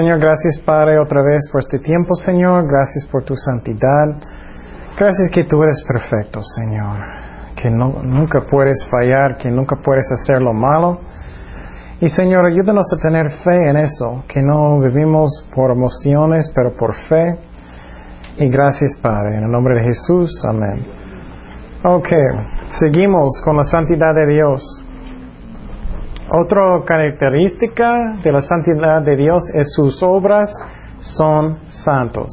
Señor, gracias Padre otra vez por este tiempo, Señor. Gracias por tu santidad. Gracias que tú eres perfecto, Señor. Que nunca puedes fallar, que nunca puedes hacer lo malo. Y Señor, ayúdanos a tener fe en eso, que no vivimos por emociones, pero por fe. Y gracias, Padre, en el nombre de Jesús. Amén. Ok, seguimos con la santidad de Dios. Otra característica de la santidad de Dios es sus obras son santos.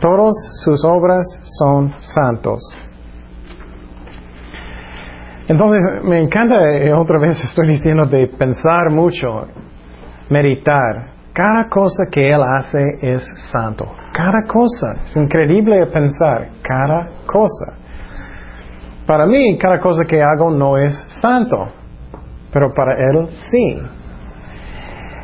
Todas sus obras son santos. Entonces, me encanta, eh, otra vez estoy diciendo, de pensar mucho, meditar. Cada cosa que Él hace es santo. Cada cosa. Es increíble pensar. Cada cosa. Para mí, cada cosa que hago no es santo. Pero para Él sí.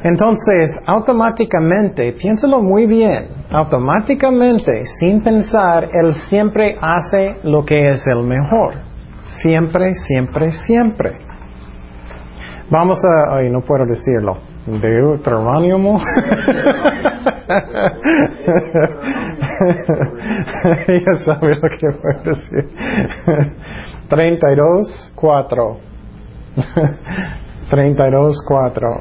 Entonces, automáticamente, piénsalo muy bien, automáticamente, sin pensar, Él siempre hace lo que es el mejor. Siempre, siempre, siempre. Vamos a, ay, no puedo decirlo. Deuteronomio. ya sabe lo que puedo decir. 32, 4. 32, 4.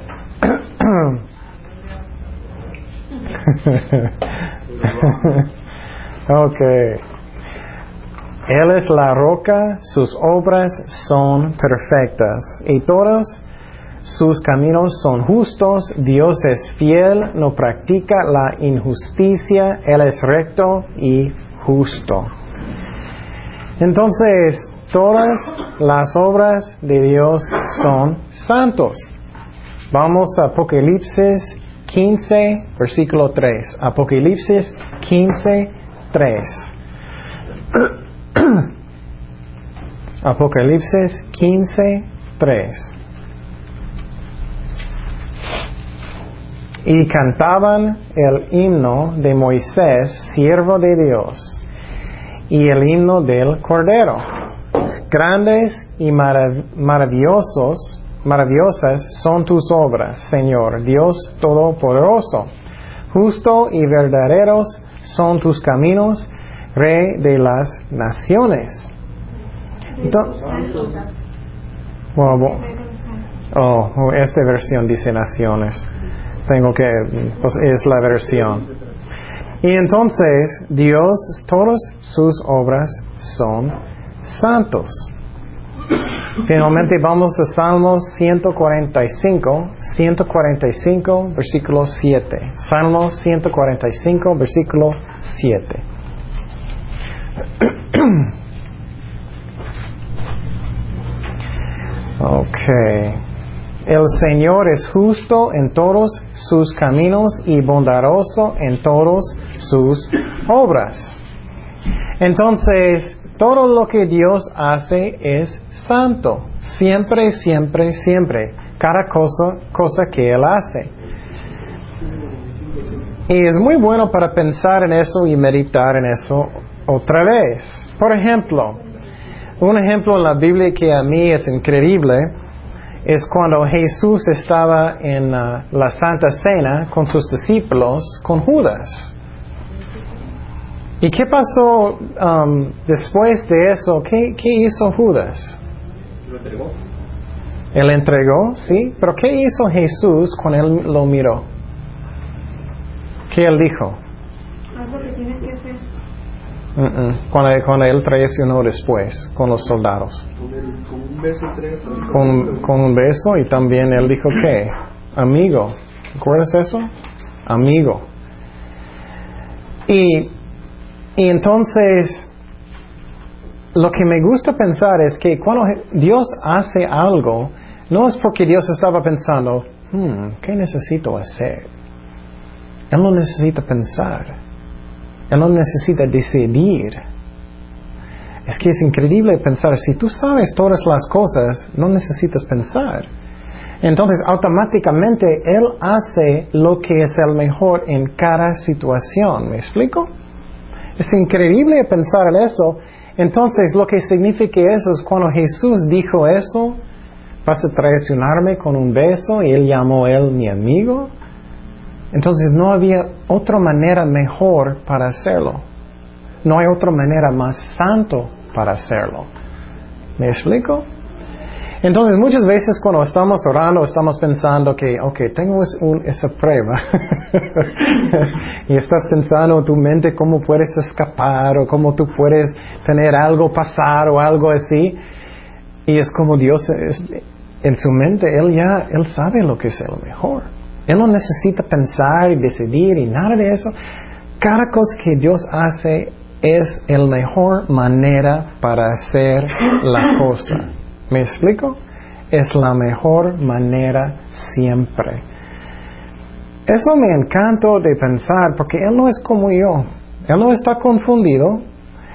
okay. Él es la roca, sus obras son perfectas y todos sus caminos son justos, Dios es fiel, no practica la injusticia, Él es recto y justo. Entonces, todas las obras de Dios son santos. Vamos a Apocalipsis 15, versículo 3. Apocalipsis 15, 3. Apocalipsis 15, 3. Y cantaban el himno de Moisés, siervo de Dios, y el himno del Cordero. Grandes y maravillosos, maravillosas son tus obras, Señor, Dios Todopoderoso. Justo y verdaderos son tus caminos, Rey de las naciones. oh, oh, esta versión dice naciones. Tengo que, pues es la versión. Y entonces Dios, todas sus obras son santos. Finalmente vamos a Salmos 145, 145, versículo 7. Salmos 145, versículo 7. ok. El Señor es justo en todos sus caminos y bondadoso en todas sus obras. Entonces, todo lo que Dios hace es santo. Siempre, siempre, siempre. Cada cosa, cosa que Él hace. Y es muy bueno para pensar en eso y meditar en eso otra vez. Por ejemplo, un ejemplo en la Biblia que a mí es increíble es cuando Jesús estaba en uh, la Santa Cena con sus discípulos, con Judas. ¿Y qué pasó um, después de eso? ¿Qué, ¿Qué, hizo Judas? Lo entregó. Él entregó, sí. Pero ¿qué hizo Jesús cuando él lo miró? ¿Qué él dijo? Cuando, él traicionó después con los soldados. Con, un beso y también él dijo que, amigo, ¿recuerdas eso? Amigo. Y, y entonces, lo que me gusta pensar es que cuando Dios hace algo, no es porque Dios estaba pensando, hmm, ¿qué necesito hacer? Él no necesita pensar. Él no necesita decidir. Es que es increíble pensar, si tú sabes todas las cosas, no necesitas pensar. Entonces, automáticamente Él hace lo que es el mejor en cada situación. ¿Me explico? Es increíble pensar en eso. Entonces, lo que significa eso es cuando Jesús dijo eso, vas a traicionarme con un beso y Él llamó a Él mi amigo. Entonces no había otra manera mejor para hacerlo. No hay otra manera más santo para hacerlo. ¿Me explico? Entonces muchas veces cuando estamos orando estamos pensando que, ok, tengo esa prueba y estás pensando en tu mente cómo puedes escapar o cómo tú puedes tener algo pasar o algo así y es como Dios en su mente, Él ya, Él sabe lo que es lo mejor. Él no necesita pensar y decidir y nada de eso. Cada cosa que Dios hace es la mejor manera para hacer la cosa. ¿Me explico? Es la mejor manera siempre. Eso me encanta de pensar porque Él no es como yo. Él no está confundido.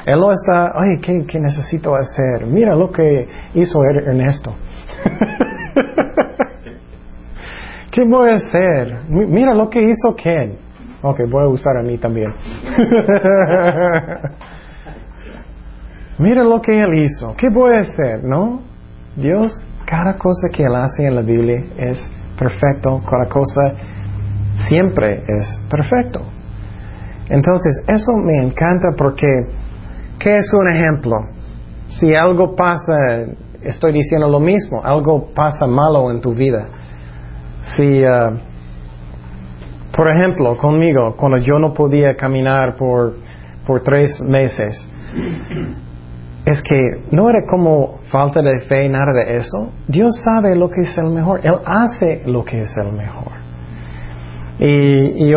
Él no está, ay, ¿qué, qué necesito hacer? Mira lo que hizo er-, Ernesto. ¿Qué voy a hacer? Mira lo que hizo Ken. Ok, voy a usar a mí también. Mira lo que él hizo. ¿Qué voy a hacer? ¿No? Dios, cada cosa que él hace en la Biblia es perfecto. Cada cosa siempre es perfecto. Entonces, eso me encanta porque, ¿qué es un ejemplo? Si algo pasa, estoy diciendo lo mismo, algo pasa malo en tu vida. Si, uh, por ejemplo, conmigo, cuando yo no podía caminar por, por tres meses, es que no era como falta de fe, nada de eso. Dios sabe lo que es el mejor. Él hace lo que es el mejor. Y, y,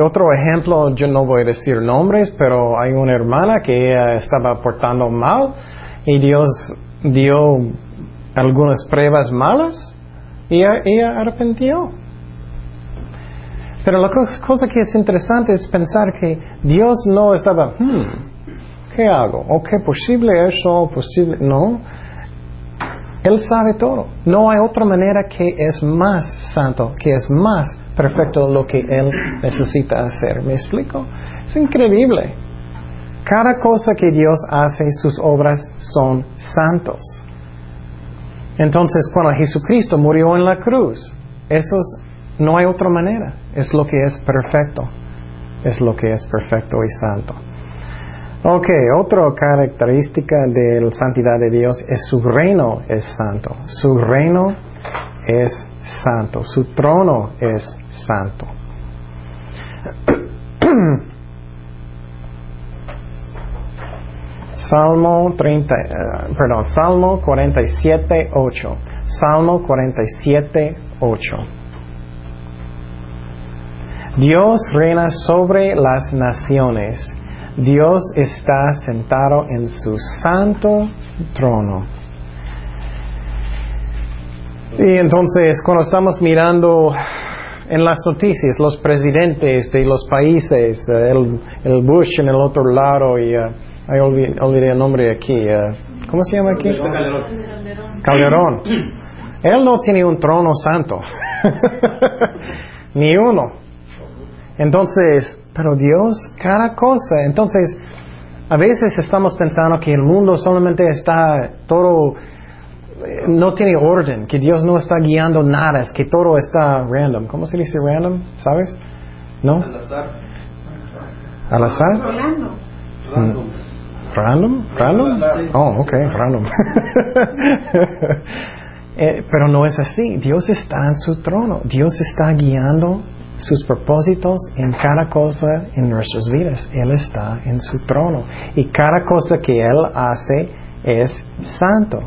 otro ejemplo, yo no voy a decir nombres, pero hay una hermana que estaba portando mal y Dios dio algunas pruebas malas y ella arrepintió. Pero la cosa que es interesante es pensar que Dios no estaba, hmm, ¿qué hago? ¿O qué posible eso? ¿Posible? No. Él sabe todo. No hay otra manera que es más santo, que es más perfecto lo que Él necesita hacer. ¿Me explico? Es increíble. Cada cosa que Dios hace, sus obras son santos. Entonces, cuando Jesucristo murió en la cruz, eso no hay otra manera. Es lo que es perfecto. Es lo que es perfecto y santo. Ok, otra característica de la santidad de Dios es su reino es santo. Su reino es santo. Su trono es santo. Salmo 30, eh, perdón, Salmo 47, 8. Salmo 47, 8. Dios reina sobre las naciones. Dios está sentado en su santo trono. Y entonces, cuando estamos mirando en las noticias, los presidentes de los países, eh, el, Bush en el otro lado y uh, olvidé, el nombre aquí. Uh, ¿Cómo se llama aquí? Calderón. Calderón. Él no tiene un trono santo. Ni uno. Entonces, pero Dios, cada cosa. Entonces, a veces estamos pensando que el mundo solamente está todo, eh, no tiene orden, que Dios no está guiando nada, es que todo está random. ¿Cómo se dice random? ¿Sabes? ¿No? Al azar. ¿Al azar? Random. ¿Random? ¿Random? Oh, ok, random. Eh, pero no es así. Dios está en su trono. Dios está guiando sus propósitos en cada cosa en nuestras vidas. Él está en su trono. Y cada cosa que Él hace es santo.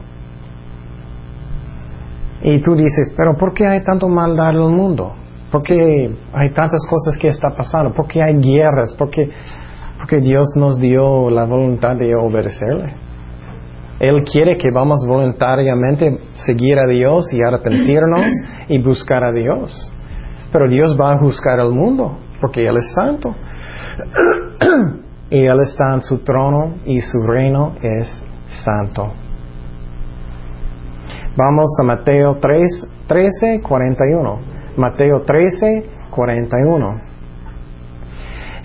Y tú dices, pero ¿por qué hay tanto maldad en el mundo? ¿Por qué hay tantas cosas que están pasando? ¿Por qué hay guerras? ¿Por qué? Porque Dios nos dio la voluntad de obedecerle. Él quiere que vamos voluntariamente seguir a Dios y arrepentirnos y buscar a Dios. Pero Dios va a juzgar al mundo porque Él es santo. y Él está en su trono y su reino es santo. Vamos a Mateo 3, 13, 41. Mateo 13, 41.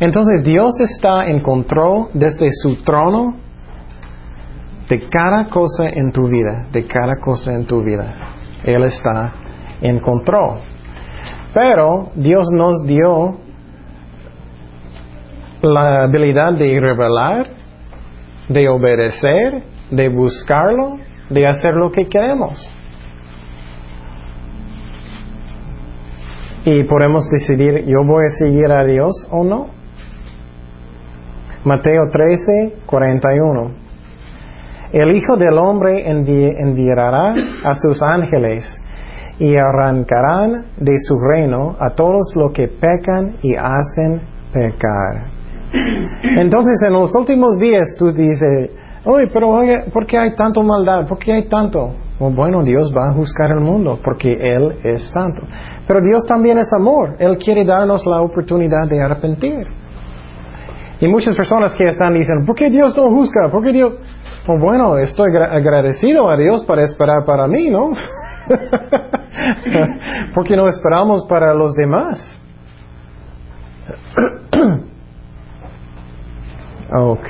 Entonces Dios está en control desde su trono de cada cosa en tu vida, de cada cosa en tu vida. Él está en control. Pero Dios nos dio la habilidad de revelar, de obedecer, de buscarlo, de hacer lo que queremos. Y podemos decidir, yo voy a seguir a Dios o no. Mateo 13, 41. El Hijo del Hombre enviará a sus ángeles y arrancarán de su reino a todos los que pecan y hacen pecar. Entonces en los últimos días tú dices, oye, pero oye, ¿por qué hay tanto maldad? ¿Por qué hay tanto? bueno, Dios va a juzgar el mundo porque Él es santo. Pero Dios también es amor. Él quiere darnos la oportunidad de arrepentir. Y muchas personas que están diciendo, ¿por qué Dios no juzga? ¿Por qué Dios? Pues bueno, estoy agradecido a Dios para esperar para mí, ¿no? porque no esperamos para los demás. ok.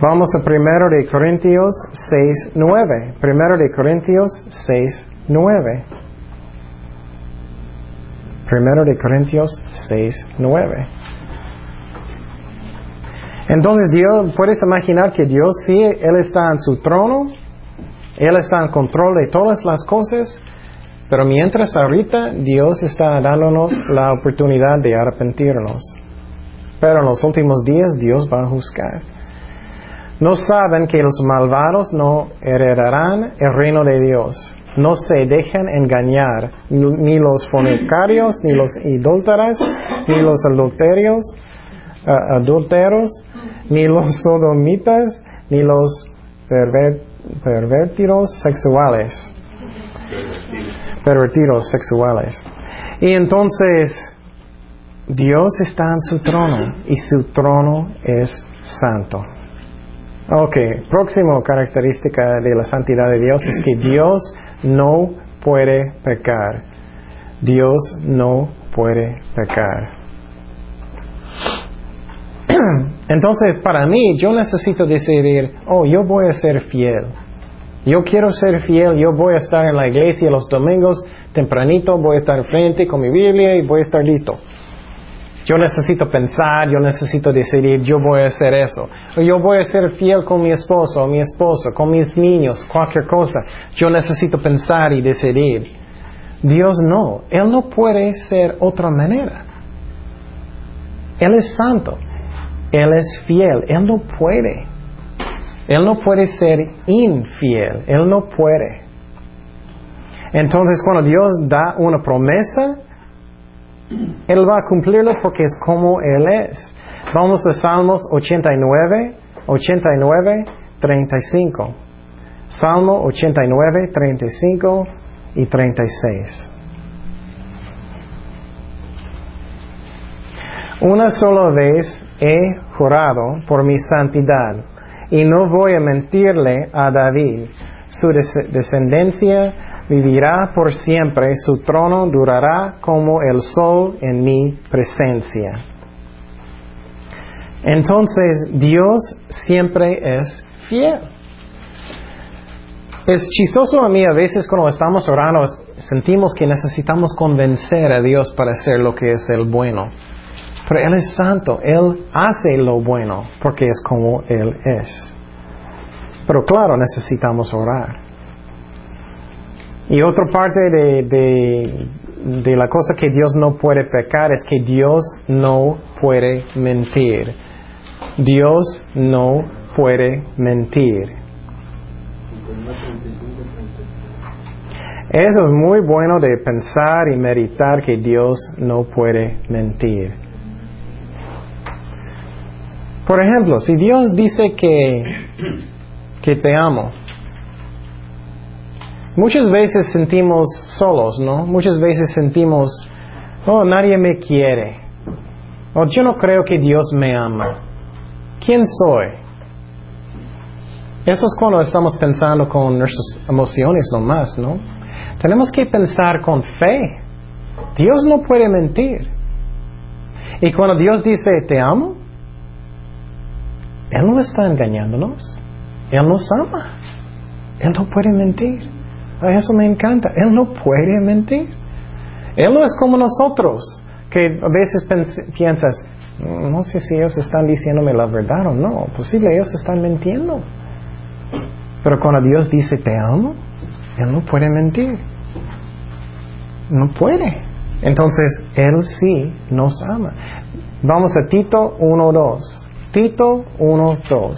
Vamos a primero de Corintios 6, 9. Primero de Corintios 6, 9. Primero de Corintios 6, 9. Entonces Dios, puedes imaginar que Dios sí, Él está en su trono, Él está en control de todas las cosas, pero mientras ahorita Dios está dándonos la oportunidad de arrepentirnos. Pero en los últimos días Dios va a juzgar. No saben que los malvados no heredarán el reino de Dios. No se dejen engañar, ni los fornicarios, ni los idólatras, ni los adulterios, uh, adulteros, ni los sodomitas, ni los pervertidos sexuales. Pervertidos sexuales. Y entonces, Dios está en su trono y su trono es santo. Ok, próximo característica de la santidad de Dios es que Dios no puede pecar. Dios no puede pecar. Entonces, para mí, yo necesito decidir, oh, yo voy a ser fiel. Yo quiero ser fiel, yo voy a estar en la iglesia los domingos tempranito, voy a estar frente con mi Biblia y voy a estar listo. Yo necesito pensar, yo necesito decidir, yo voy a hacer eso. Yo voy a ser fiel con mi esposo o mi esposa, con mis niños, cualquier cosa. Yo necesito pensar y decidir. Dios no, Él no puede ser otra manera. Él es santo, Él es fiel, Él no puede. Él no puede ser infiel, Él no puede. Entonces cuando Dios da una promesa, él va a cumplirlo porque es como Él es. Vamos a Salmos 89, 89, 35. Salmo 89, 35 y 36. Una sola vez he jurado por mi santidad y no voy a mentirle a David. Su descendencia vivirá por siempre, su trono durará como el sol en mi presencia. Entonces Dios siempre es fiel. Es chistoso a mí a veces cuando estamos orando sentimos que necesitamos convencer a Dios para hacer lo que es el bueno. Pero Él es santo, Él hace lo bueno porque es como Él es. Pero claro, necesitamos orar. Y otra parte de, de, la cosa que Dios no puede pecar es que Dios no puede mentir. Dios no puede mentir. Eso es muy bueno de pensar y meditar que Dios no puede mentir. Por ejemplo, si Dios dice que, que te amo, Muchas veces sentimos solos, ¿no? Muchas veces sentimos, oh, nadie me quiere. O yo no creo que Dios me ama. ¿Quién soy? Eso es cuando estamos pensando con nuestras emociones nomás, ¿no? Tenemos que pensar con fe. Dios no puede mentir. Y cuando Dios dice, te amo, Él no está engañándonos. Él nos ama. Él no puede mentir. eso me encanta. Él no puede mentir. Él no es como nosotros, que a veces piensas, no sé si ellos están diciéndome la verdad o no. Posible ellos están mintiendo. Pero cuando Dios dice te amo, Él no puede mentir. No puede. Entonces, Él sí nos ama. Vamos a Tito 1.2. Tito 1.2.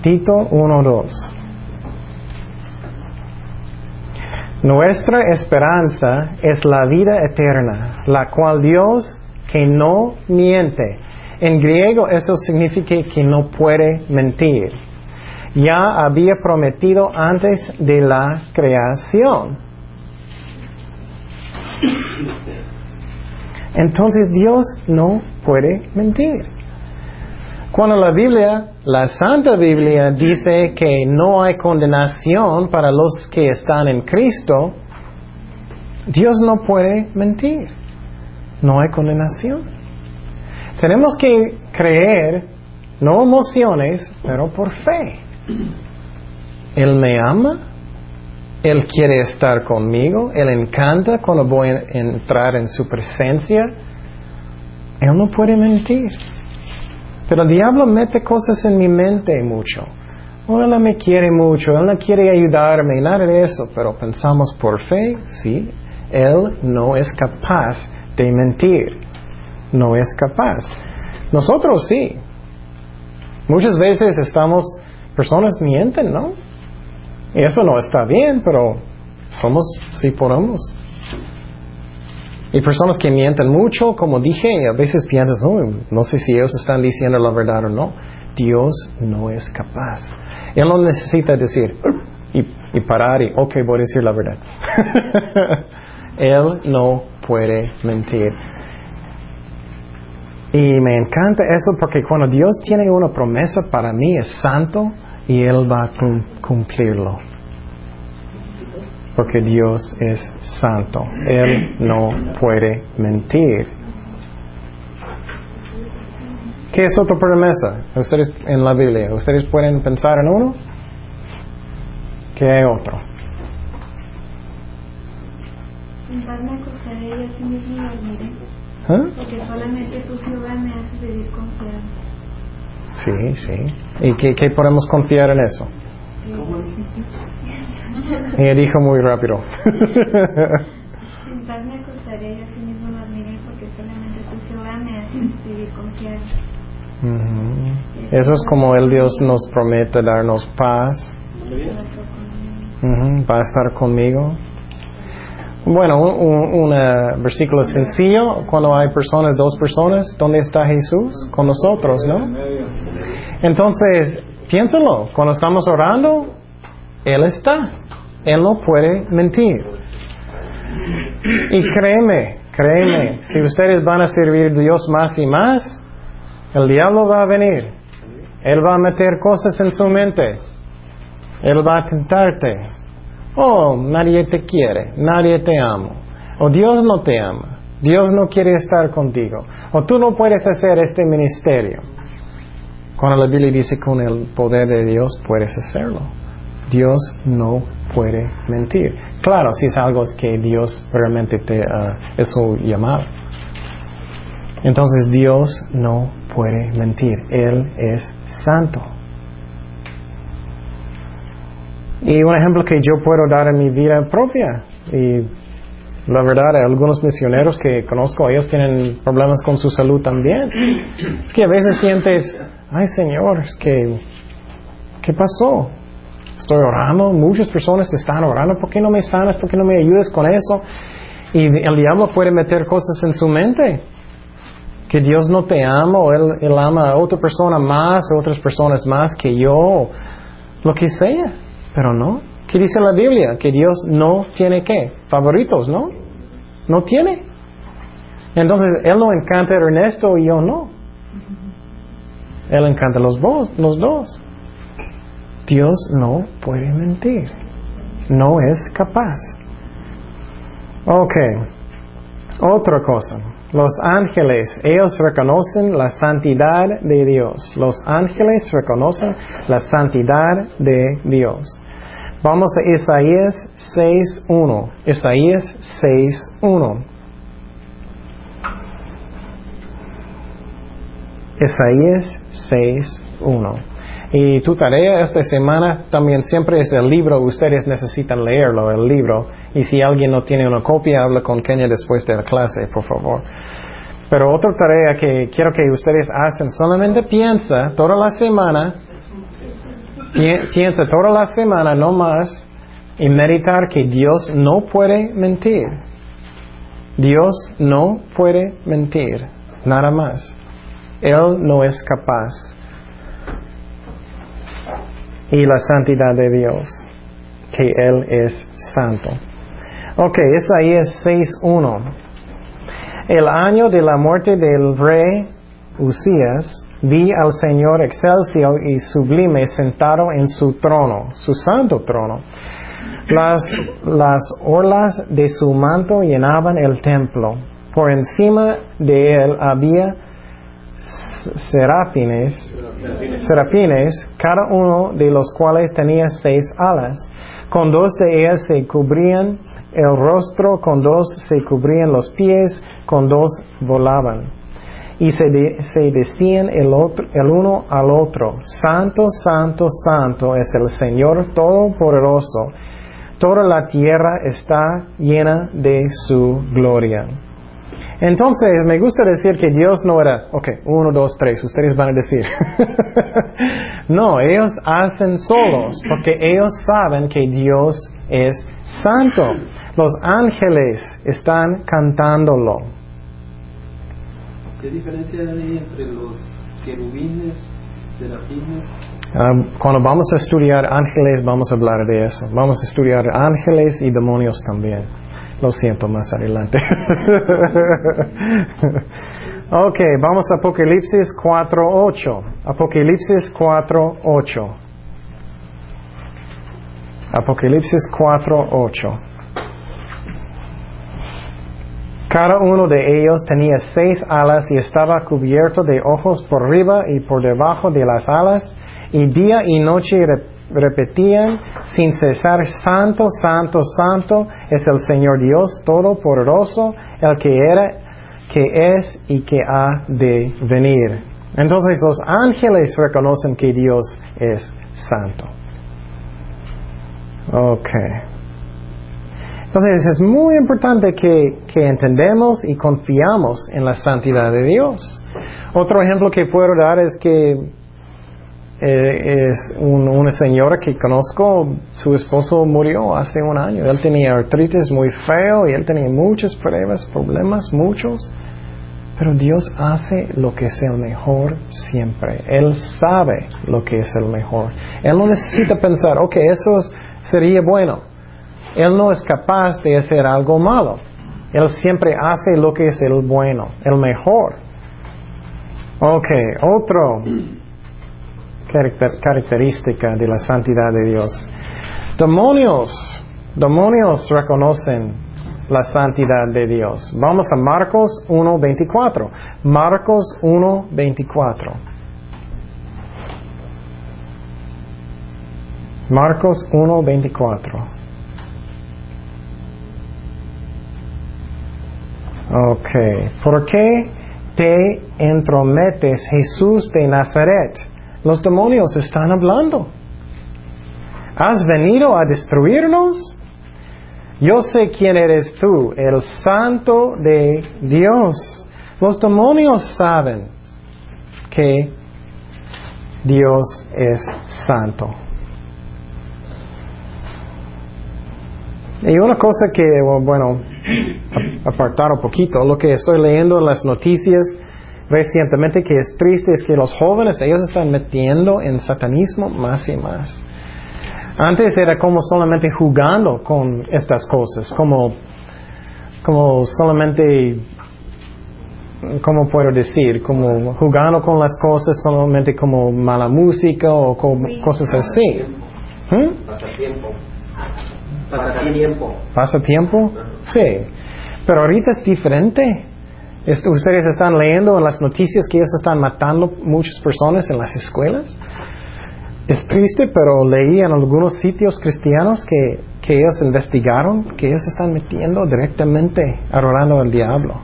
Tito 1.2. Nuestra esperanza es la vida eterna, la cual Dios, que no miente. En griego eso significa que no puede mentir. Ya había prometido antes de la creación. Entonces Dios no puede mentir. Cuando la Biblia, la Santa Biblia, dice que no hay condenación para los que están en Cristo, Dios no puede mentir. No hay condenación. Tenemos que creer, no emociones, pero por fe. Él me ama, Él quiere estar conmigo, Él encanta cuando voy a entrar en su presencia. Él no puede mentir. Pero el diablo mete cosas en mi mente mucho. Oh, él no me quiere mucho, Él no quiere ayudarme, nada de eso. Pero pensamos por fe, sí, Él no es capaz de mentir. No es capaz. Nosotros sí. Muchas veces estamos, personas mienten, ¿no? Y eso no está bien, pero somos, sí podemos. Y personas que mienten mucho, como dije, a veces piensas, no sé si ellos están diciendo la verdad o no. Dios no es capaz. Él no necesita decir y, parar y, ok, voy a decir la verdad. Él no puede mentir. Y me encanta eso porque cuando Dios tiene una promesa para mí es santo y Él va a cumplirlo porque Dios es santo. Él no puede mentir. ¿Qué es otra promesa? Ustedes en la Biblia, ¿ustedes pueden pensar en uno? ¿Qué hay otro? ¿Ah? Porque solamente tú, Jehová, me haces vivir confiado. Sí, sí. ¿Y qué, qué podemos confiar en eso? Ella dijo muy rápido. Paz me acostaré y así mismo dormiré porque solamente tú Jehová me haces vivir confiado. Eso es como el Dios nos promete darnos paz. Va a estar conmigo. Bueno, un, un uh, versículo sencillo, cuando hay personas, dos personas, ¿dónde está Jesús? Con nosotros, ¿no? Entonces, piénsalo, cuando estamos orando, Él está. Él no puede mentir. Y créeme, créeme, si ustedes van a servir a Dios más y más, el diablo va a venir. Él va a meter cosas en su mente. Él va a tentarte. Oh, nadie te quiere, nadie te ama. O Dios no te ama. Dios no quiere estar contigo. O tú no puedes hacer este ministerio. Cuando la Biblia dice con el poder de Dios puedes hacerlo. Dios no puede mentir. Claro, si es algo que Dios realmente te uh, es su llamado. Entonces Dios no puede mentir. Él es santo. Y un ejemplo que yo puedo dar en mi vida propia. Y la verdad, algunos misioneros que conozco, ellos tienen problemas con su salud también. Es que a veces sientes, ay Señor, es que, ¿qué pasó? Estoy orando, muchas personas están orando, ¿por qué no me sanas? ¿Por qué no me ayudas con eso? Y el diablo puede meter cosas en su mente. Que Dios no te ama o él, él ama a otra persona más, a otras personas más que yo, lo que sea. Pero no. ¿Qué dice la Biblia? Que Dios no tiene qué? Favoritos, ¿no? No tiene. Entonces, Él no encanta a Ernesto y yo no. Él encanta a los, dos, los dos. Dios no puede mentir. No es capaz. Ok. Otra cosa. Los ángeles, ellos reconocen la santidad de Dios. Los ángeles reconocen la santidad de Dios. Vamos a Isaías 6.1. Isaías 6.1. Isaías 6.1. Y tu tarea esta semana también siempre es el libro. Ustedes necesitan leerlo, el libro. Y si alguien no tiene una copia, habla con Kenia después de la clase, por favor. Pero otra tarea que quiero que ustedes hacen, solamente piensa toda la semana, piensa toda la semana, no más, y meditar que Dios no puede mentir. Dios no puede mentir, nada más. Él no es capaz y la santidad de Dios, que Él es santo. Ok, es 6.1. El año de la muerte del rey Usías, vi al Señor excelso y sublime sentado en su trono, su santo trono. Las, las orlas de su manto llenaban el templo. Por encima de él había serafines, serafines, cada uno de los cuales tenía seis alas. Con dos de ellas se cubrían el rostro, con dos se cubrían los pies, con dos volaban. Y se, se decían el, otro, el uno al otro, Santo, Santo, Santo es el Señor Todopoderoso. Toda la tierra está llena de su gloria. Entonces, me gusta decir que Dios no era, ok, uno, dos, tres, ustedes van a decir. no, ellos hacen solos porque ellos saben que Dios es santo. Los ángeles están cantándolo. ¿Qué diferencia hay entre los querubines, serafines? Um, cuando vamos a estudiar ángeles, vamos a hablar de eso. Vamos a estudiar ángeles y demonios también. Lo siento más adelante. ok, vamos a Apocalipsis 4.8. Apocalipsis 4.8. Apocalipsis 4.8. Cada uno de ellos tenía seis alas y estaba cubierto de ojos por arriba y por debajo de las alas, y día y noche repetían sin cesar, Santo, Santo, Santo es el Señor Dios Todopoderoso, el que era, que es y que ha de venir. Entonces los ángeles reconocen que Dios es santo. Ok. Entonces es muy importante que, que entendemos y confiamos en la santidad de Dios. Otro ejemplo que puedo dar es que eh, es una señora que conozco, su esposo murió hace un año. Él tenía artritis muy feo y él tenía muchos pruebas, problemas, muchos. Pero Dios hace lo que es el mejor siempre. Él sabe lo que es el mejor. Él no necesita pensar, ok, eso sería bueno. Él no es capaz de hacer algo malo. Él siempre hace lo que es el bueno, el mejor. Ok, otro característica de la santidad de Dios. Demonios, demonios reconocen la santidad de Dios. Vamos a Marcos 1.24. Marcos 1.24. Marcos 1.24. Ok. ¿Por qué te entrometes, Jesús de Nazaret? Los demonios están hablando. ¿Has venido a destruirnos? Yo sé quién eres tú, el santo de Dios. Los demonios saben que Dios es santo. Y una cosa que, bueno, apartar un poquito, lo que estoy leyendo en las noticias, recientemente que es triste es que los jóvenes, ellos están metiendo en satanismo más y más. Antes era como solamente jugando con estas cosas, como, como solamente, ¿cómo puedo decir? Como jugando con las cosas solamente como mala música o cosas así. Pasatiempo. Pasatiempo. ¿Pasatiempo? Sí. Pero ahorita es diferente. Ustedes están leyendo en las noticias que ellos están matando muchas personas en las escuelas. Es triste, pero leí en algunos sitios cristianos que, que ellos investigaron que ellos están metiendo directamente, adorando al diablo.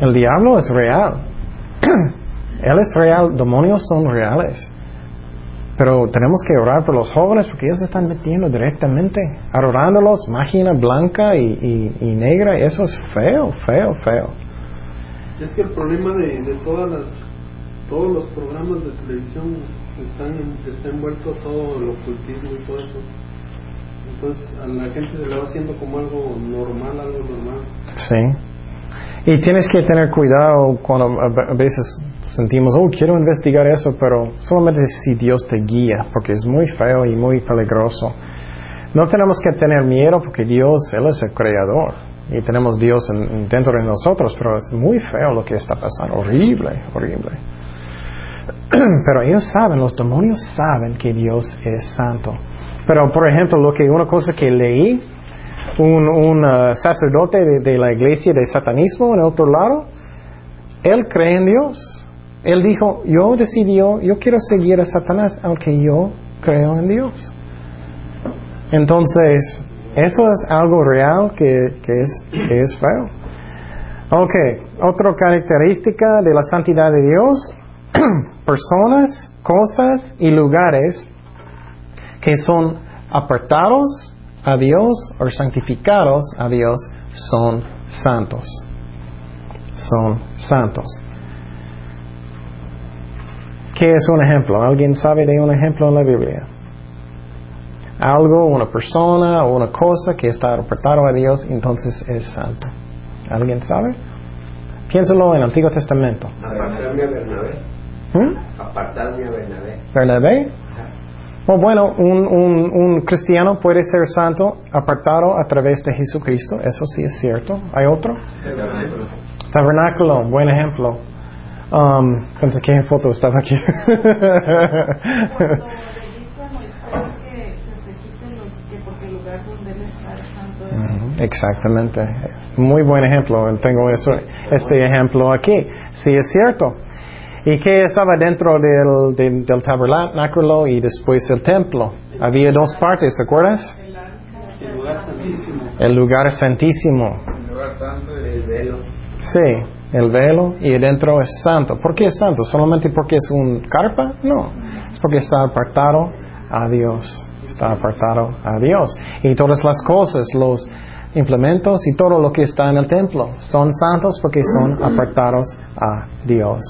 El diablo es real. Él es real, demonios son reales. Pero tenemos que orar por los jóvenes porque ellos se están metiendo directamente, adorándolos, máquina blanca y, y- y negra. Eso es feo, feo, feo. Es que el problema de, de todas las, todos los programas de televisión están está envuelto todo el ocultismo y todo eso. Entonces a la gente se le va haciendo como algo normal, algo normal. Sí. Y tienes que tener cuidado cuando a veces sentimos, oh, quiero investigar eso, pero solamente si Dios te guía, porque es muy feo y muy peligroso. No tenemos que tener miedo porque Dios, Él es el creador. Y tenemos Dios en- dentro de nosotros, pero es muy feo lo que está pasando. Horrible, horrible. Pero ellos saben, los demonios saben que Dios es santo. Pero, por ejemplo, lo que una cosa que leí, un, un, uh, sacerdote de, de la iglesia de satanismo en otro lado, él cree en Dios. Él dijo, yo decidió, yo quiero seguir a Satanás, aunque yo creo en Dios. Entonces, eso es algo real que, es, que es feo. Ok, otra característica de la santidad de Dios, personas, cosas y lugares que son apartados a Dios o santificados a Dios son santos. Son santos. ¿Qué es un ejemplo? ¿Alguien sabe de un ejemplo en la Biblia? Algo, una persona o una cosa que está apartado a Dios, entonces es santo. ¿Alguien sabe? Piénsalo en el Antiguo Testamento. Apartarme a Bernabé. ¿Mm? Apartarme a Bernabé. ¿Bernabé? Oh, bueno, un, un, un cristiano puede ser santo apartado a través de Jesucristo, eso sí es cierto. ¿Hay otro? Tabernáculo, buen ejemplo. Um, pensé que foto estaba aquí. Que, que que Exactamente. Muy buen ejemplo. Tengo eso, este ejemplo aquí. Sí, es cierto. ¿Y qué estaba dentro del, del, del tabernáculo y después el templo? Había dos partes, ¿te acuerdas? El lugar santísimo. El lugar santísimo. El lugar santo del velo. Sí, el velo y adentro es santo. ¿Por qué es santo? ¿Solamente porque es un carpa? No, es porque está apartado a Dios. Está apartado a Dios. Y todas las cosas, los implementos y todo lo que está en el templo son santos porque son apartados a Dios.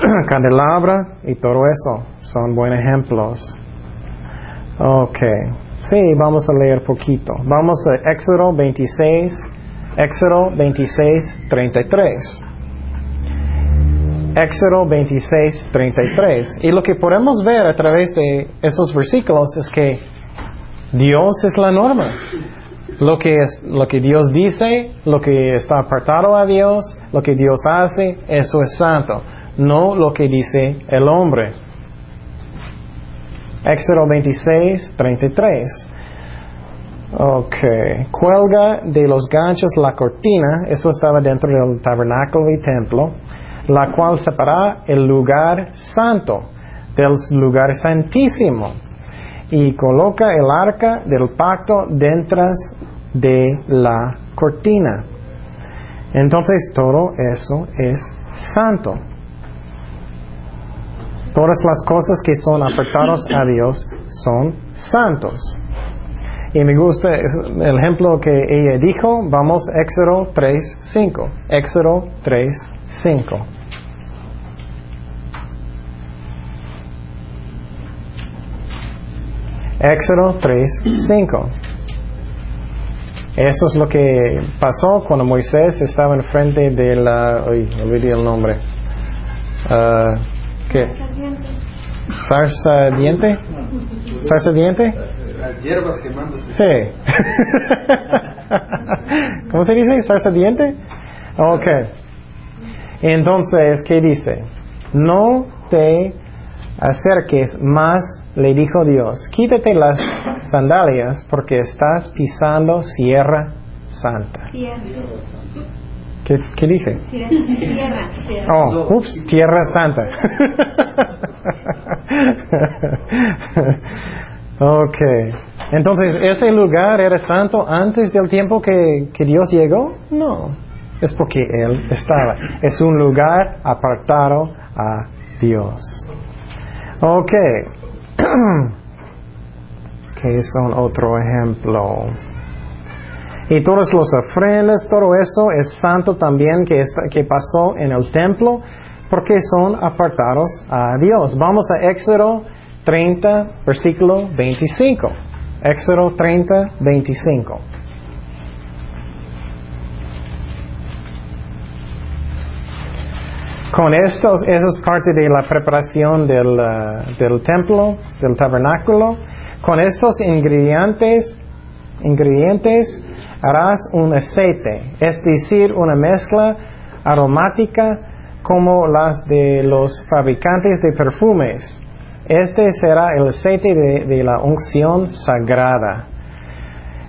Candelabra y todo eso son buenos ejemplos. Ok, sí, vamos a leer poquito. Vamos a Éxodo 26, Éxodo 26, 33. Éxodo 26, 33. Y lo que podemos ver a través de esos versículos es que Dios es la norma. Lo que, lo que Dios dice, lo que está apartado a Dios, lo que Dios hace, eso es santo. No lo que dice el hombre. Éxodo 26, 33. Ok. Cuelga de los ganchos la cortina, eso estaba dentro del tabernáculo y templo, la cual separa el lugar santo del lugar santísimo y coloca el arca del pacto dentro de la cortina. Entonces todo eso es santo. Todas las cosas que son apartadas a Dios son santos. Y me gusta el ejemplo que ella dijo, vamos Éxodo 3, 5. Éxodo 3, 5. Éxodo 3, 5. Eso es lo que pasó cuando Moisés estaba enfrente de la... Uy, olvidé el nombre. Ah, ¿Qué? ¿Zarza diente? ¿Zarza diente? Las hierbas quemándose. Sí. ¿Cómo se dice? ¿Zarza diente? Ok. Entonces, ¿qué dice? No te acerques más, le dijo Dios, quítate las sandalias porque estás pisando sierra santa. ¿Qué, qué dije? Tierra, tierra. Oh, ups, Tierra Santa. ok. Entonces, ¿ese lugar era santo antes del tiempo que, que Dios llegó? No. Es porque Él estaba. Es un lugar apartado a Dios. Ok. que son otro ejemplo. Y todos los ofrendas, todo eso es santo también que, está- que pasó en el templo, porque son apartados a Dios. Vamos a Éxodo 30, versículo 25. Éxodo 30, 25. Con estos, eso es parte de la preparación del, ah, del templo, del tabernáculo. Con estos ingredientes, ingredientes harás un aceite, es decir, una mezcla aromática como las de los fabricantes de perfumes. Este será el aceite de, la unción sagrada.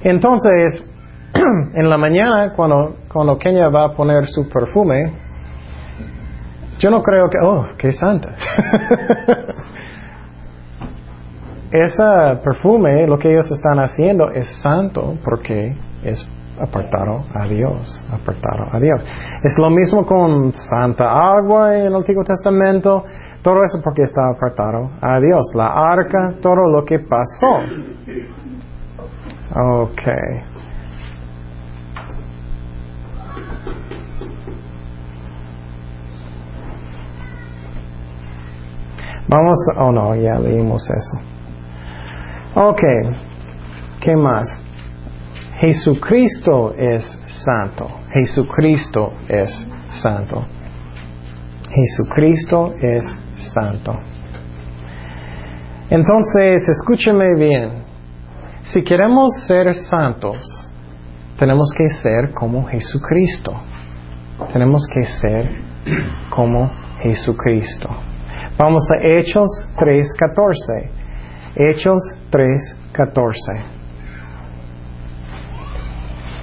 Entonces, en la mañana, cuando, cuando Kenia va a poner su perfume, yo no creo que, oh, qué santa. Ese perfume, lo que ellos están haciendo es santo porque es apartado a Dios, apartado a Dios. Es lo mismo con santa agua en el Antiguo Testamento, todo eso porque está apartado a Dios. La arca, todo lo que pasó. Ok. Vamos, oh no, ya leímos eso. Ok, ¿qué más? Jesucristo es santo. Jesucristo es santo. Jesucristo es santo. Entonces, escúcheme bien. Si queremos ser santos, tenemos que ser como Jesucristo. Tenemos que ser como Jesucristo. Vamos a Hechos 3.14. Hechos 3.14.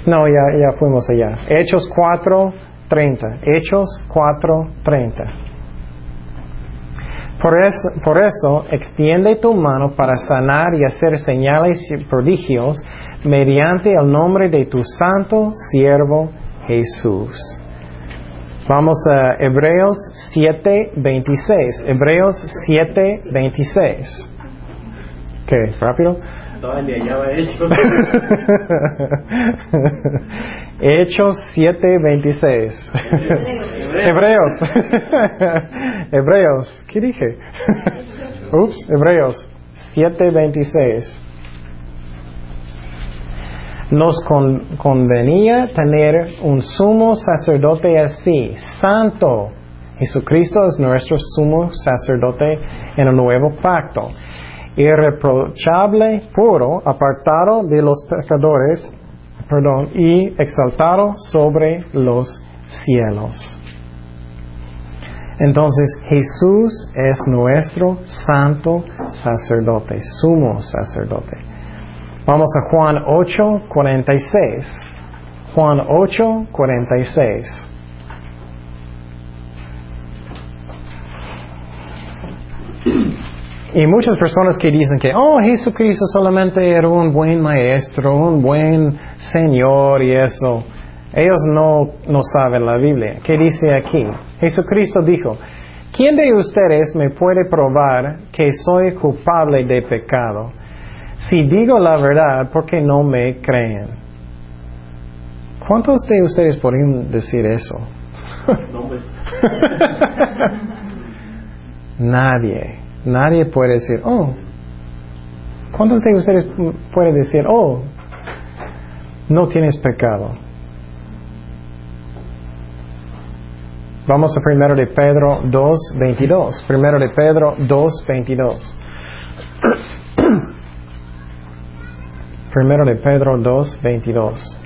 No, ya, ya fuimos allá. Hechos 4.30. Hechos 4.30. Por eso, por eso, extiende tu mano para sanar y hacer señales y prodigios mediante el nombre de tu santo siervo Jesús. Vamos a Hebreos 7:26. Hebreos 7:26. ¿Qué? ¿Rápido? Todavía ya va hecho. Hechos 7:26. Hebreos. Hebreos. ¿Qué dije? Ups, Hebreos 7:26. Nos con- convenía tener un sumo sacerdote así, santo. Jesucristo es nuestro sumo sacerdote en el nuevo pacto. Irreprochable, puro, apartado de los pecadores, perdón, y exaltado sobre los cielos. Entonces Jesús es nuestro santo sacerdote, sumo sacerdote. Vamos a Juan 8, 46. Juan 8, 46. Y muchas personas que dicen que, oh, Jesucristo solamente era un buen maestro, un buen Señor y eso. Ellos no, no saben la Biblia. ¿Qué dice aquí? Jesucristo dijo, ¿quién de ustedes me puede probar que soy culpable de pecado? Si digo la verdad, ¿por qué no me creen? ¿Cuántos de ustedes podrían decir eso? Nadie. Nadie puede decir, oh. ¿Cuántos de ustedes pueden decir, oh, no tienes pecado? Vamos a primero de Pedro 2, 22. Primero de Pedro 2, 22. Primero de Pedro 2, 22.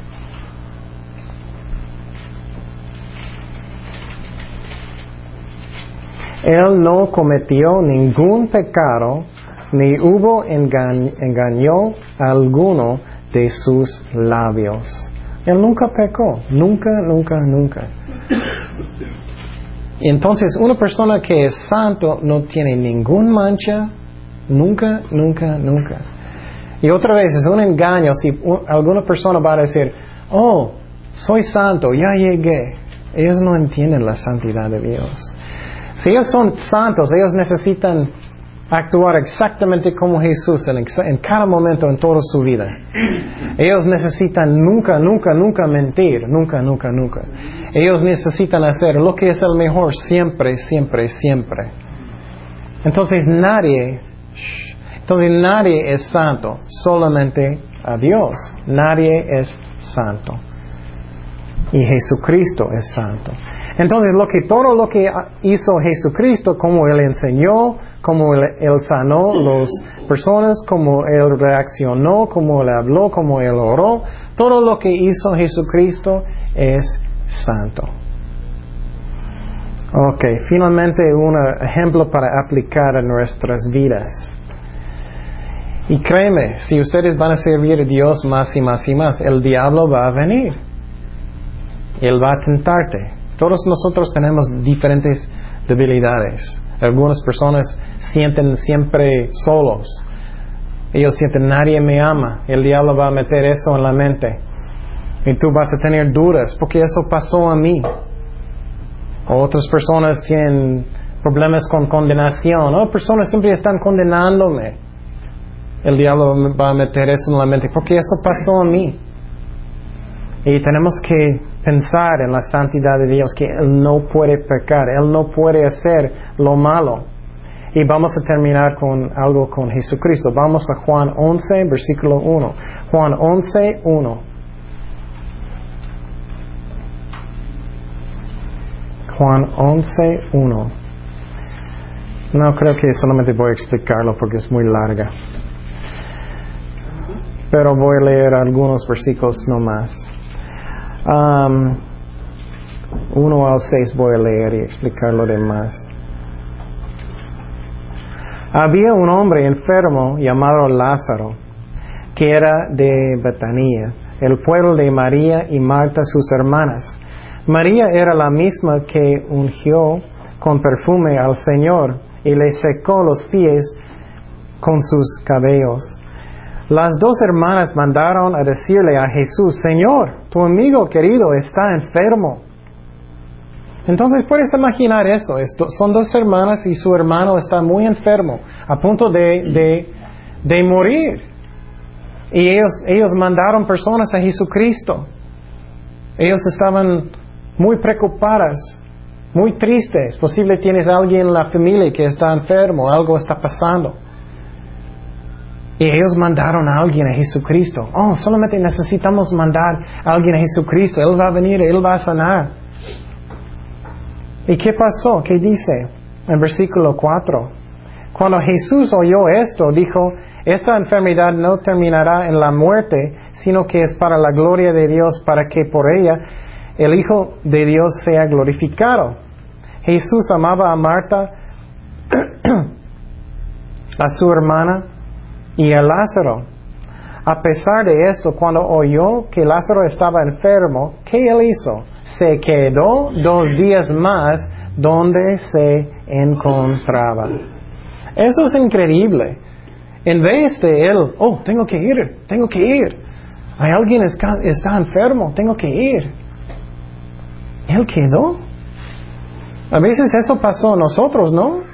Él no cometió ningún pecado, ni hubo engañ- engaño alguno de sus labios. Él nunca pecó, nunca, nunca, nunca. Entonces una persona que es santo no tiene ningún mancha, nunca, nunca, nunca. Y otra vez es un engaño si alguna persona va a decir, oh, soy santo, ya llegué. Ellos no entienden la santidad de Dios. Si ellos son santos, ellos necesitan actuar exactamente como Jesús en, en cada momento en toda su vida. Ellos necesitan nunca, nunca, nunca mentir, nunca, nunca, nunca. Ellos necesitan hacer lo que es el mejor siempre, siempre, siempre. Entonces nadie, entonces nadie es santo, solamente a Dios. Nadie es santo. Y Jesucristo es santo. Entonces, lo que todo lo que hizo Jesucristo, como él enseñó, como él, él sanó las personas, como él reaccionó, como él habló, como él oró, todo lo que hizo Jesucristo es santo. Ok, finalmente un ejemplo para aplicar a nuestras vidas. Y créeme, si ustedes van a servir a Dios más y más y más, el diablo va a venir. Él va a tentarte. Todos nosotros tenemos diferentes debilidades. Algunas personas sienten siempre solos. Ellos sienten nadie me ama. El diablo va a meter eso en la mente. Y tú vas a tener dudas porque eso pasó a mí. Otras personas tienen problemas con condenación. Oh, personas siempre están condenándome. El diablo va a meter eso en la mente porque eso pasó a mí. Y tenemos que pensar en la santidad de Dios, que Él no puede pecar, Él no puede hacer lo malo. Y vamos a terminar con algo con Jesucristo. Vamos a Juan 11, versículo 1. Juan 11, 1. Juan 11, 1. No creo que solamente voy a explicarlo porque es muy larga. Pero voy a leer algunos versículos nomás. Um, 1 al 6 voy a leer y explicar lo demás. Había un hombre enfermo llamado Lázaro, que era de Betania, el pueblo de María y Marta sus hermanas. María era la misma que ungió con perfume al Señor y le secó los pies con sus cabellos. Las dos hermanas mandaron a decirle a Jesús, Señor, tu amigo querido está enfermo. Entonces puedes imaginar eso. Son dos hermanas y su hermano está muy enfermo, a punto de, de, morir. Y ellos, ellos mandaron personas a Jesucristo. Ellos estaban muy preocupadas, muy tristes. Posible tienes alguien en la familia que está enfermo, algo está pasando. Y ellos mandaron a alguien a Jesucristo. Oh, solamente necesitamos mandar a alguien a Jesucristo. Él va a venir, Él va a sanar. ¿Y qué pasó? ¿Qué dice? En versículo 4. Cuando Jesús oyó esto, dijo, esta enfermedad no terminará en la muerte, sino que es para la gloria de Dios, para que por ella el Hijo de Dios sea glorificado. Jesús amaba a Marta, a su hermana y a Lázaro. A pesar de esto, cuando oyó que Lázaro estaba enfermo, ¿qué él hizo? Se quedó dos días más donde se encontraba. Eso es increíble. En vez de él, oh, tengo que ir, tengo que ir. Hay alguien está, está enfermo, tengo que ir. Él quedó. A veces eso pasó a nosotros, ¿no?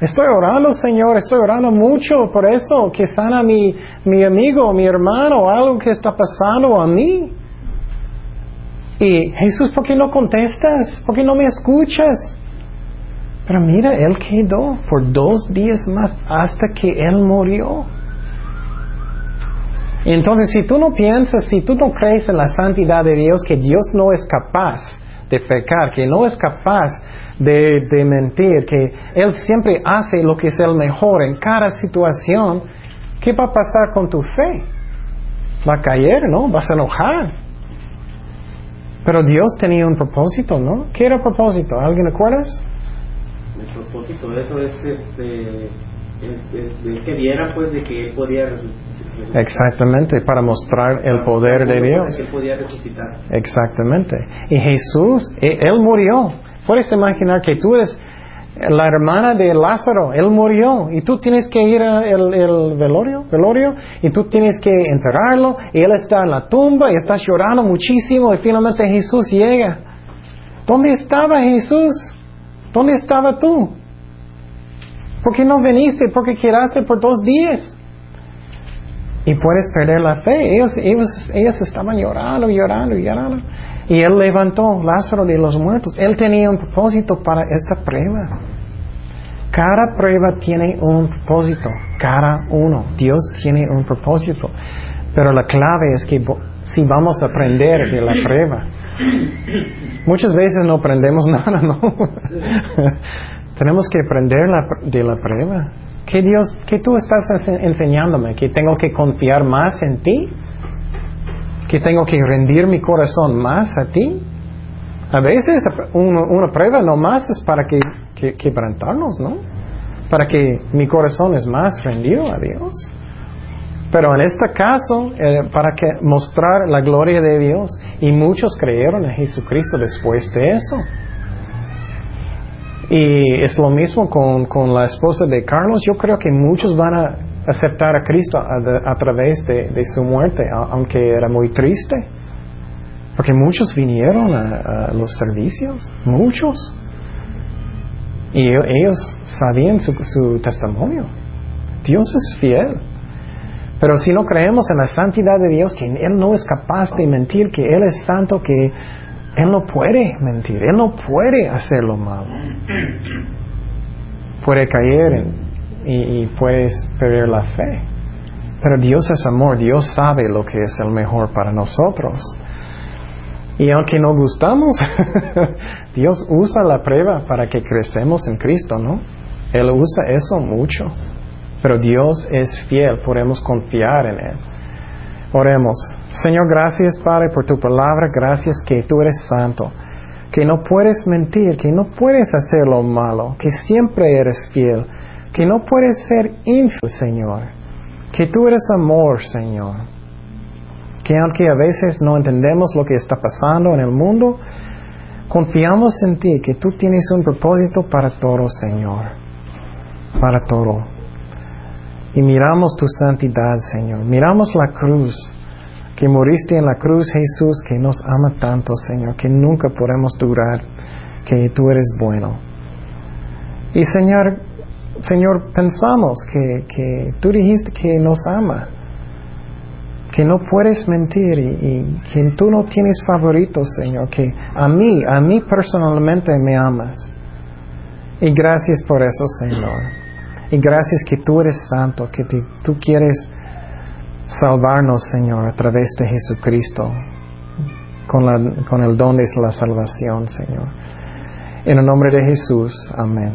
Estoy orando, Señor, estoy orando mucho por eso, que sana mi, mi amigo, mi hermano, algo que está pasando a mí. Y Jesús, ¿por qué no contestas? ¿Por qué no me escuchas? Pero mira, Él quedó por dos días más hasta que Él murió. Entonces, si tú no piensas, si tú no crees en la santidad de Dios, que Dios no es capaz de pecar, que no es capaz de, de, mentir, que Él siempre hace lo que es el mejor en cada situación, ¿qué va a pasar con tu fe? Va a caer, ¿no? Vas a enojar. Pero Dios tenía un propósito, ¿no? ¿Qué era propósito? ¿Alguien acuerdas? El propósito eso es este, que viera pues de que él podía resucitar Exactamente, para mostrar el poder de Dios. Exactamente. Y Jesús, e- Él murió. Puedes imaginar que tú eres la hermana de Lázaro, Él murió y tú tienes que ir al el velorio, velorio y tú tienes que enterrarlo y Él está en la tumba y estás llorando muchísimo y finalmente Jesús llega. ¿Dónde estaba Jesús? ¿Dónde estaba tú? ¿Por qué no viniste? ¿Por qué quedaste por dos días? Y puedes perder la fe. Ellos, ellos, ellos estaban llorando, llorando, llorando. Y Él levantó Lázaro de los muertos. Él tenía un propósito para esta prueba. Cada prueba tiene un propósito. Cada uno. Dios tiene un propósito. Pero la clave es que si vamos a aprender de la prueba. Muchas veces no aprendemos nada, ¿no? Tenemos que aprender la- de la prueba. ¿Qué Dios, qué tú estás ense- enseñándome? ¿Que tengo que confiar más en ti? ¿Que tengo que rendir mi corazón más a ti? A veces una, una prueba no más es para que, que quebrantarnos, ¿no? Para que mi corazón es más rendido a Dios. Pero en este caso, eh, para que mostrar la gloria de Dios. Y muchos creyeron en Jesucristo después de eso. Y es lo mismo con, con la esposa de Carlos. Yo creo que muchos van a aceptar a Cristo a, a través de, de su muerte, aunque era muy triste. Porque muchos vinieron a, a los servicios, muchos. Y e- ellos sabían su, su testimonio. Dios es fiel. Pero si no creemos en la santidad de Dios, que Él no es capaz de mentir, que Él es santo, que Él no puede mentir, Él no puede hacer lo malo. Puede caer en- y, y puedes perder la fe. Pero Dios es amor, Dios sabe lo que es el mejor para nosotros. Y aunque no gustamos, Dios usa la prueba para que crecemos en Cristo, ¿no? Él usa eso mucho. Pero Dios es fiel, podemos confiar en Él. Oremos. Señor, gracias Padre por tu palabra, gracias que tú eres santo, que no puedes mentir, que no puedes hacer lo malo, que siempre eres fiel, que no puedes ser infiel, Señor, que tú eres amor, Señor, que aunque a veces no entendemos lo que está pasando en el mundo, confiamos en ti, que tú tienes un propósito para todo, Señor, para todo. Y miramos tu santidad, Señor. Miramos la cruz, que moriste en la cruz, Jesús, que nos ama tanto, Señor, que nunca podemos durar que tú eres bueno. Y Señor, Señor, pensamos que, que tú dijiste que nos ama, que no puedes mentir y, y que tú no tienes favoritos, Señor, que a mí, a mí personalmente me amas. Y gracias por eso, Señor. Y gracias que tú eres santo, que te- tú quieres salvarnos, Señor, a través de Jesucristo, con, la- con el don de la salvación, Señor. En el nombre de Jesús, amén.